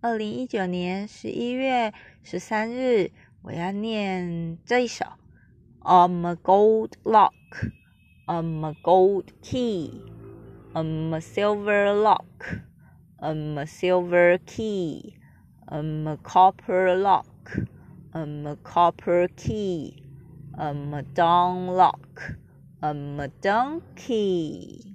二零一九年十一月十三日我要念这一首 i'm a gold lock i'm a gold key i'm a silver lock i'm a silver key i'm a copper lock i'm a copper key i'm a dumb lock i'm a donkey